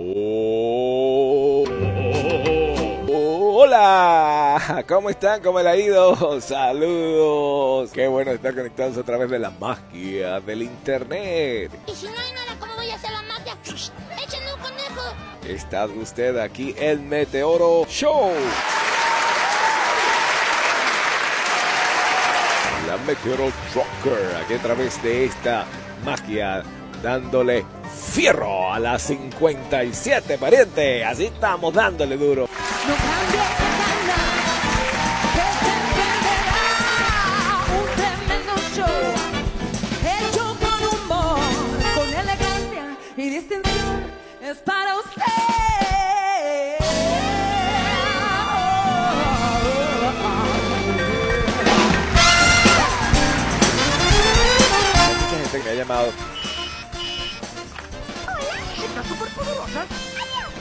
Oh, hola, ¿cómo están? ¿Cómo le ha ido? Saludos. Qué bueno estar conectados a través de la magia del internet. Y si no hay nada, ¿cómo voy a hacer la magia? ¡Échenme un conejo! Está usted aquí en Meteoro Show. La Meteoro Trucker, aquí a través de esta magia, dándole fierro a las 57, pariente. Así estamos dándole duro. No canal, que entenderá un tremendo show, hecho con humor, con elegancia y distinción, es para usted. Mucha gente que me ha llamado.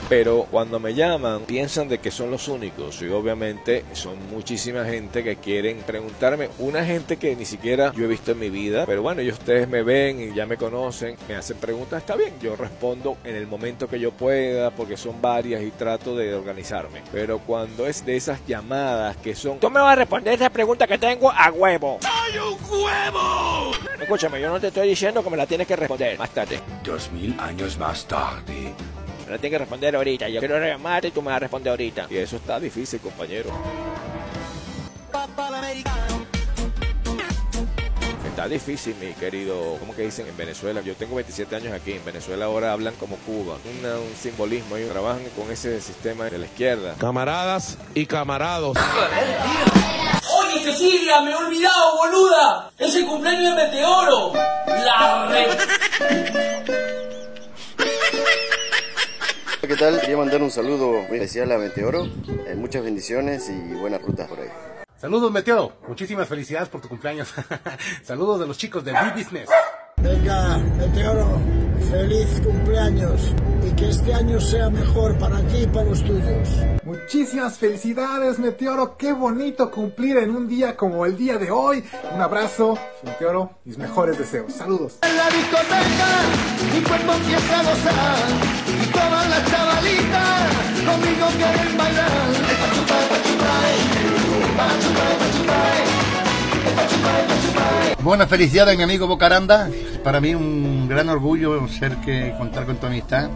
Pero cuando me llaman piensan de que son los únicos y obviamente son muchísima gente que quieren preguntarme, una gente que ni siquiera yo he visto en mi vida, pero bueno, y ustedes me ven y ya me conocen, me hacen preguntas, está bien, yo respondo en el momento que yo pueda porque son varias y trato de organizarme. Pero cuando es de esas llamadas que son, tú me vas a responder esa pregunta que tengo a huevo. ¡Hay un huevo! Escúchame, yo no te estoy diciendo que me la tienes que responder más tarde. Dos mil años más tarde. Me la tienes que responder ahorita. Yo quiero llamarte y tú me vas a responder ahorita. Y eso está difícil, compañero. Está difícil, mi querido. ¿Cómo que dicen en Venezuela? Yo tengo 27 años aquí. En Venezuela ahora hablan como Cuba. Una- un simbolismo. Ellos trabajan con ese sistema de la izquierda. Camaradas y camarados. Oye, Cecilia, me he olvidado, boluda. Es el cumpleaños de Meteoro. La re... ¿Qué tal? Quería mandar un saludo muy especial a Meteoro. Eh, muchas bendiciones y buenas rutas por ahí. Saludos, Meteoro. Muchísimas felicidades por tu cumpleaños. Saludos de los chicos de B-Business. Venga, Meteoro, feliz cumpleaños y que este año sea mejor para ti y para los tuyos. Muchísimas felicidades, Meteoro. Qué bonito cumplir en un día como el día de hoy. Un abrazo, Meteoro. Mis mejores deseos. Saludos. En la discoteca, mi cuerpo empieza a gozar conmigo quieren bailar. Pa' chupar. Buenas felicidades, mi amigo Bocaranda. Para mí un gran orgullo ser que contar con tu amistad.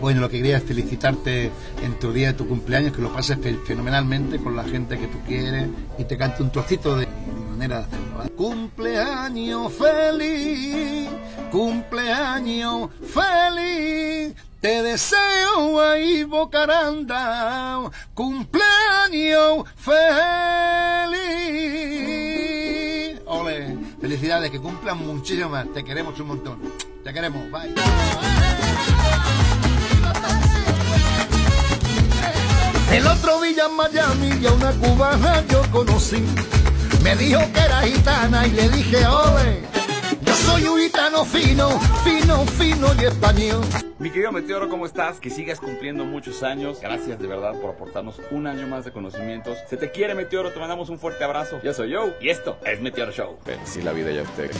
Bueno, lo que quería es felicitarte en tu día de tu cumpleaños, que lo pases fe- fenomenalmente con la gente que tú quieres y te cante un trocito de manera de hacerlo. ¿eh? Cumpleaños feliz, cumpleaños feliz. Te deseo ahí, Bocaranda, cumpleaños feliz. Ole, felicidades, que cumplan muchísimo más. Te queremos un montón. Te queremos, bye. El otro día en Miami y a una cubana yo conocí. Me dijo que era gitana y le dije, ole, soy un gitano fino, fino, fino y español. Mi querido Meteoro, ¿cómo estás? Que sigas cumpliendo muchos años. Gracias de verdad por aportarnos un año más de conocimientos. Se te quiere, Meteoro. Te mandamos un fuerte abrazo. Yo soy Joe y esto es Meteoro Show. Así la vida ya usted.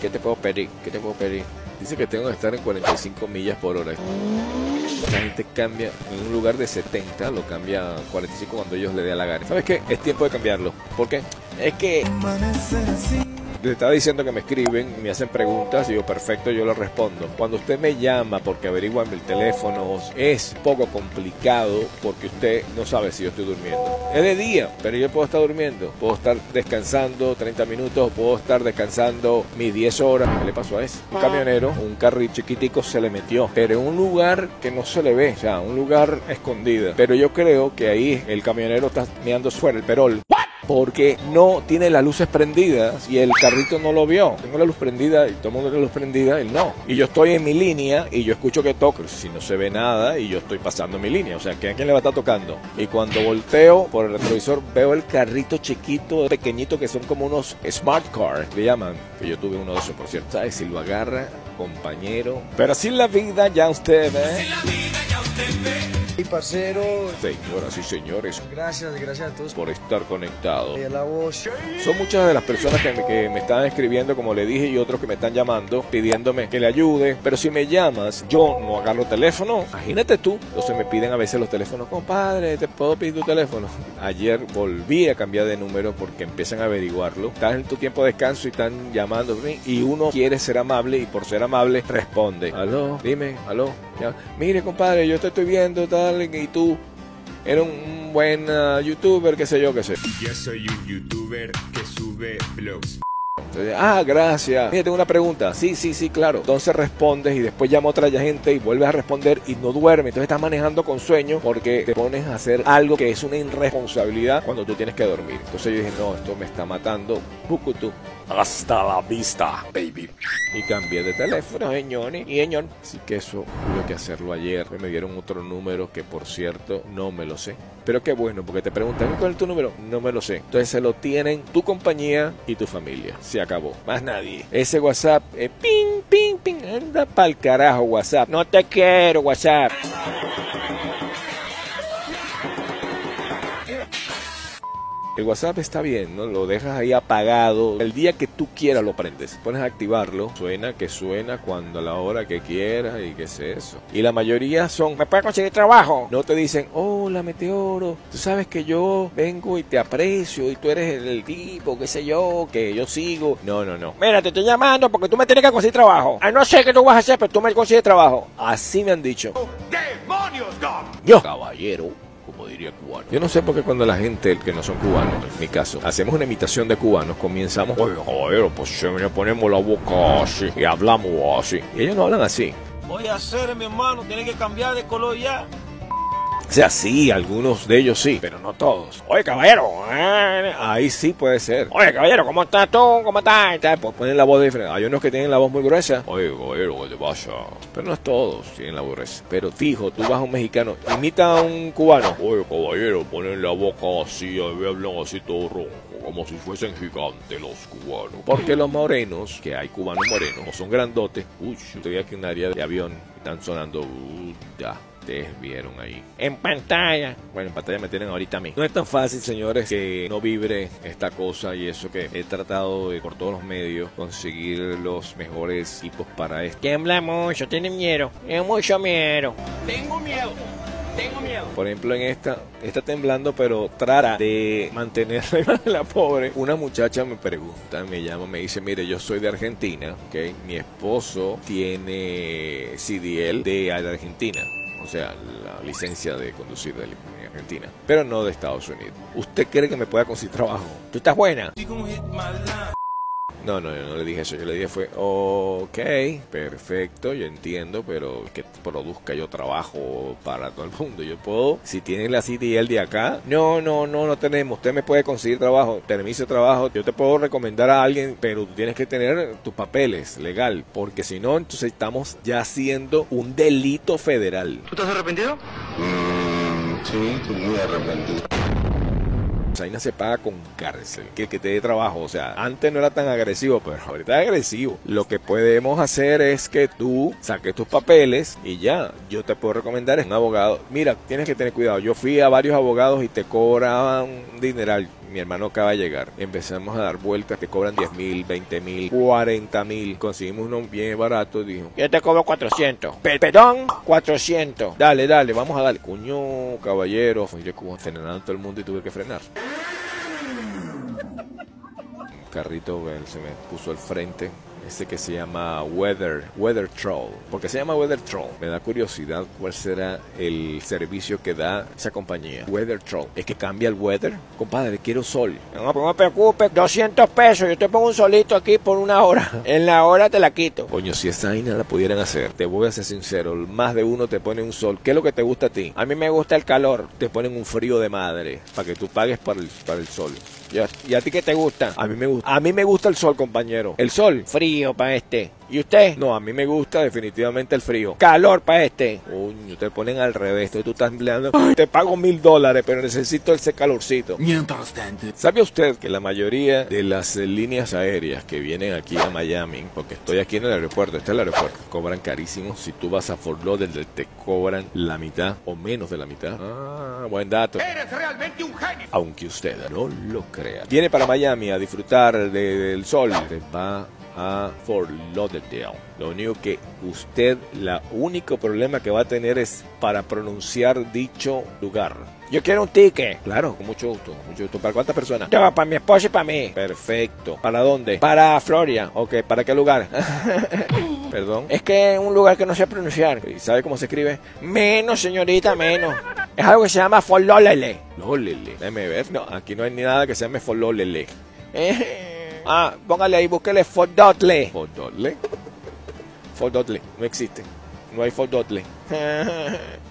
¿Qué te puedo pedir? ¿Qué te puedo pedir? Dice que tengo que estar en 45 millas por hora. La gente cambia en un lugar de 70, lo cambia a 45 cuando ellos le dé la gana. ¿Sabes qué? Es tiempo de cambiarlo. ¿Por qué? Es que le estaba diciendo que me escriben, me hacen preguntas y yo perfecto, yo lo respondo. Cuando usted me llama porque averiguan el teléfono, es poco complicado porque usted no sabe si yo estoy durmiendo. Es de día, pero yo puedo estar durmiendo. Puedo estar descansando 30 minutos, puedo estar descansando mis 10 horas. ¿Qué le pasó a eso? Un camionero, un carril chiquitico se le metió, pero en un lugar que no se le ve, o sea, un lugar escondido. Pero yo creo que ahí el camionero está mirando fuera el perol. Porque no tiene las luces prendidas y el carrito no lo vio. Tengo la luz prendida y todo el mundo tiene la luz prendida, él no. Y yo estoy en mi línea y yo escucho que toca. Si no se ve nada y yo estoy pasando mi línea, o sea, ¿que ¿a quién le va a estar tocando? Y cuando volteo por el retrovisor veo el carrito chiquito, pequeñito, que son como unos smart cars, le llaman. Que yo tuve uno de esos, por cierto. ¿Sabes? Si lo agarra, compañero. Pero así la vida ya usted ve. Y parcero. Señoras y señores, Gracias, gracias a todos por estar conectados. por la voz. Son muchas de las personas que me, que me están escribiendo, como le dije, y otros que me están llamando, pidiéndome que le ayude. Pero si me llamas, yo no agarro teléfono. Imagínate tú. Entonces me piden a veces los teléfonos, compadre, ¿te puedo pedir tu teléfono? Ayer volví a cambiar de número porque empiezan a averiguarlo. Estás en tu tiempo de descanso y están llamando y uno quiere ser amable y por ser amable responde. Aló, dime, aló. Ya. Mire, compadre, yo te estoy viendo, tal, y tú eres un buen ah, youtuber, qué sé yo, qué sé. Yo soy un youtuber que sube vlogs. Entonces, ah, gracias. Mira, tengo una pregunta. Sí, sí, sí, claro. Entonces respondes y después llama otra gente y vuelves a responder y no duerme. Entonces estás manejando con sueño porque te pones a hacer algo que es una irresponsabilidad cuando tú tienes que dormir. Entonces yo dije, no, esto me está matando. Bukutu. Hasta la vista, baby. Y cambié de teléfono, señor. Y señor. Así que eso tuve que hacerlo ayer. Me dieron otro número que, por cierto, no me lo sé. Pero qué bueno, porque te preguntan cuál es tu número. No me lo sé. Entonces se lo tienen tu compañía y tu familia. Se acabó. Más nadie. Ese WhatsApp, eh, ping, ping, ping. Anda pa'l carajo, WhatsApp. No te quiero, WhatsApp. El WhatsApp está bien, ¿no? Lo dejas ahí apagado. El día que tú quieras lo prendes. Pones a activarlo. Suena que suena cuando a la hora que quieras y qué es eso. Y la mayoría son, ¿me puedes conseguir trabajo? No te dicen, hola Meteoro, tú sabes que yo vengo y te aprecio y tú eres el, tipo, qué sé yo, que yo sigo. No, no, no. Mira, te estoy llamando porque tú me tienes que conseguir trabajo. Ay, no sé qué tú vas a hacer, pero tú me consigues trabajo. Así me han dicho. ¡Demonios, Dom! Yo, caballero. Yo no sé por qué cuando la gente que no son cubanos, en mi caso, hacemos una imitación de cubanos, comenzamos, oye, caballero, pues se me ponemos la boca así y hablamos así. Y ellos no hablan así. Voy a hacer, mi hermano, tiene que cambiar de color ya. O sea, sí, algunos de ellos sí, pero no todos. Oye, caballero, eh, ahí sí puede ser. Oye, caballero, ¿cómo estás tú? ¿Cómo estás? Pues ponen la voz diferente. Hay unos que tienen la voz muy gruesa. Oye, caballero, ¿qué te pasa? Pero no es todos tienen la voz gruesa. Pero fijo, tú vas a un mexicano, imita a un cubano. Oye, caballero, ponen la boca así, hablan así todo ronco, como si fuesen gigantes los cubanos. Porque los morenos, que hay cubanos morenos, como son grandotes, uy, yo estoy aquí en un área de avión, están sonando, uh. Ustedes vieron ahí. En pantalla. Bueno, en pantalla me tienen ahorita a mí. No es tan fácil, señores, que no vibre esta cosa y eso que he tratado de, por todos los medios, conseguir los mejores equipos para esto. Tiembla mucho, tiene miedo. Es mucho miedo. Tengo miedo. Tengo miedo. Por ejemplo, en esta, está temblando, pero trata de mantenerla la pobre. Una muchacha me pregunta, me llama, me dice, mire, yo soy de Argentina, ¿ok? Mi esposo tiene CDL de Argentina. O sea, la licencia de conducir de Argentina, pero no de Estados Unidos. ¿Usted cree que me pueda conseguir trabajo? ¿Tú estás buena? No, no, yo no le dije eso. Yo le dije fue, ok, perfecto, yo entiendo, pero que produzca yo trabajo para todo el mundo. Yo puedo, si tienen la CDL de acá, no, no, no, no tenemos. Usted me puede conseguir trabajo, permiso de trabajo. Yo te puedo recomendar a alguien, pero tú tienes que tener tus papeles legal, porque si no, entonces estamos ya haciendo un delito federal. ¿Tú estás arrepentido? sí, estoy muy arrepentido. Zaina se paga con cárcel, que que te dé trabajo. O sea, antes no era tan agresivo, pero ahorita es agresivo. Lo que podemos hacer es que tú saques tus papeles y ya. Yo te puedo recomendar es un abogado. Mira, tienes que tener cuidado. Yo fui a varios abogados y te cobraban dineral. Mi hermano acaba de llegar. Empezamos a dar vueltas. Te cobran 10 mil, 20 mil, 40 mil. Conseguimos uno bien barato. Dijo, Yo te cobro 400. "Pe- perdón, 400. Dale, dale, vamos a darle. Cuño, caballero. Fui de Cuba frenando todo el mundo y tuve que frenar. Un carrito él se me puso al frente. Ese que se llama Weather, Weather Troll. ¿Por qué se llama Weather Troll? Me da curiosidad cuál será el servicio que da esa compañía. Weather Troll. ¿Es que cambia el weather? Compadre, quiero sol. No, no me preocupes, 200 pesos. Yo te pongo un solito aquí por una hora. En la hora te la quito. Coño, si esa vaina la pudieran hacer, te voy a ser sincero, más de uno te pone un sol. ¿Qué es lo que te gusta a ti? A mí me gusta el calor. Te ponen un frío de madre para que tú pagues para el, para el sol. ¿Y a, y a ti qué te gusta? A mí me gusta, a mí me gusta el sol, compañero. El sol, Frío para este. ¿Y usted? No, a mí me gusta definitivamente el frío. Calor para este. Coño, te ponen al revés. Tú estás empleando. "Ay, te pago mil dólares, pero necesito ese calorcito. Mientras tanto, ¿Sabe usted que la mayoría de las líneas aéreas que vienen aquí a Miami, porque estoy aquí en el aeropuerto, este es el aeropuerto, cobran carísimo? Si tú vas a Fort Lauderdale, te cobran la mitad o menos de la mitad. Ah, buen dato. eres realmente un genio. Aunque usted no lo crea. Viene para Miami a disfrutar de- del sol. Va a Fort Lauderdale. Lo único que usted, la único problema que va a tener es para pronunciar dicho lugar. Yo quiero un ticket. Claro, con mucho gusto, mucho gusto. ¿Para cuántas personas? No, para mi esposa y para mí. Perfecto. ¿Para dónde? Para Florida. Ok, ¿para qué lugar? Perdón. Es que es un lugar que no sé pronunciar. ¿Y sabe cómo se escribe? Menos, señorita, menos. Es algo que se llama Fololele. Lolele. Déjeme ver. No, aquí no hay ni nada que se llame Fololele. Eh, ah, póngale ahí, búsquele Fodotle. Fodotle. Fodotle. No existe. No hay Fodotle.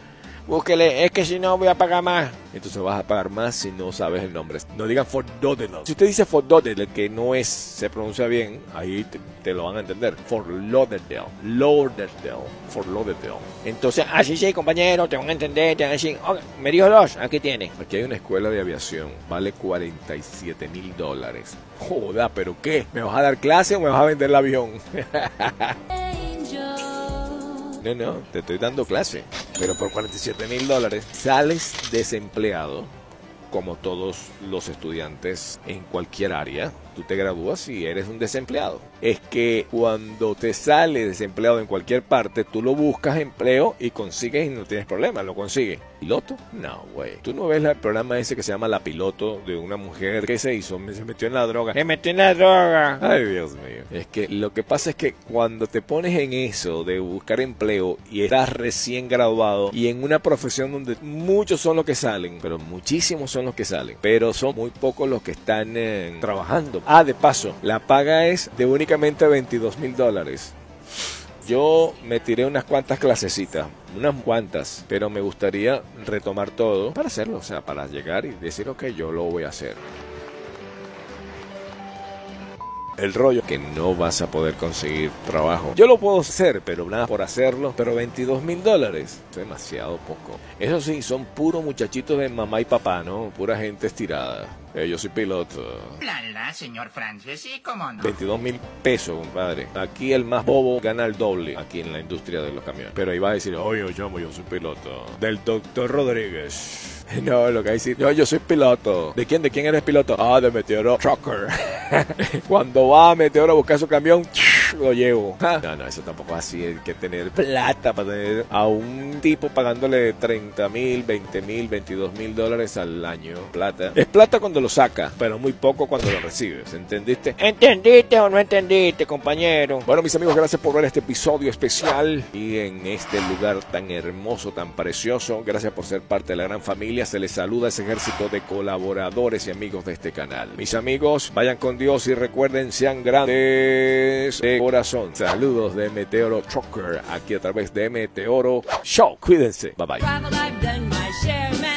Búsquele, es que si no voy a pagar más. Entonces vas a pagar más si no sabes el nombre. No digan Fort Lauderdale. Si usted dice Fort Lauderdale, que no es, se pronuncia bien, ahí te, te lo van a entender. Fort Lauderdale. Lauderdale. Fort Lauderdale. Entonces, así sí, compañero, te van a entender, te van a decir, "Ok, me dijo dos, aquí tiene. Aquí hay una escuela de aviación. Vale 47 mil dólares. Joda, ¿pero qué? ¿Me vas a dar clase o me vas a vender el avión? No, no, te estoy dando clase. Pero por 47 mil dólares sales desempleado, como todos los estudiantes en cualquier área. Tú te gradúas y eres un desempleado. Es que cuando te sales desempleado en cualquier parte, tú lo buscas empleo y consigues y no tienes problema, lo consigues. ¿Piloto? No, güey. Tú no ves el programa ese que se llama La Piloto de una mujer que se hizo, se metió en la droga. Me metí en la droga. Ay, Dios mío. Es que lo que pasa es que cuando te pones en eso de buscar empleo y estás recién graduado y en una profesión donde muchos son los que salen, pero muchísimos son los que salen, pero son muy pocos los que están eh, trabajando. Ah, de paso, la paga es de únicamente 22 mil dólares. Yo me tiré unas cuantas clasecitas, unas cuantas, pero me gustaría retomar todo para hacerlo, o sea, para llegar y decir, ok, yo lo voy a hacer. El rollo que no vas a poder conseguir trabajo. Yo lo puedo hacer, pero nada por hacerlo. Pero 22 mil dólares es demasiado poco. Eso sí, son puros muchachitos de mamá y papá, ¿no? Pura gente estirada. Eh, yo soy piloto. La, la, señor Francis, sí, cómo no. 22 mil pesos, compadre. Aquí el más bobo gana el doble aquí en la industria de los camiones. Pero ahí va a decir, oye, yo llamo, yo soy piloto. Del doctor Rodríguez. No, lo que hay decir, no, yo soy piloto. ¿De quién? ¿De quién eres piloto? Ah, de Meteoro Trucker. Cuando va a Meteoro a buscar su camión, lo llevo. No, no, eso tampoco es así. Hay que tener plata para tener a un tipo pagándole 30 mil, 20 mil, 22 mil dólares al año. Plata. Es plata cuando lo saca, pero muy poco cuando lo recibes. ¿Entendiste? ¿Entendiste o no entendiste, compañero? Bueno, mis amigos, gracias por ver este episodio especial y en este lugar tan hermoso, tan precioso. Gracias por ser parte de la gran familia. Se les saluda ese ejército de colaboradores y amigos de este canal. Mis amigos, vayan con Dios y recuerden, sean grandes de corazón. Saludos de Meteoro Trucker aquí a través de Meteoro Show. Cuídense. Bye bye.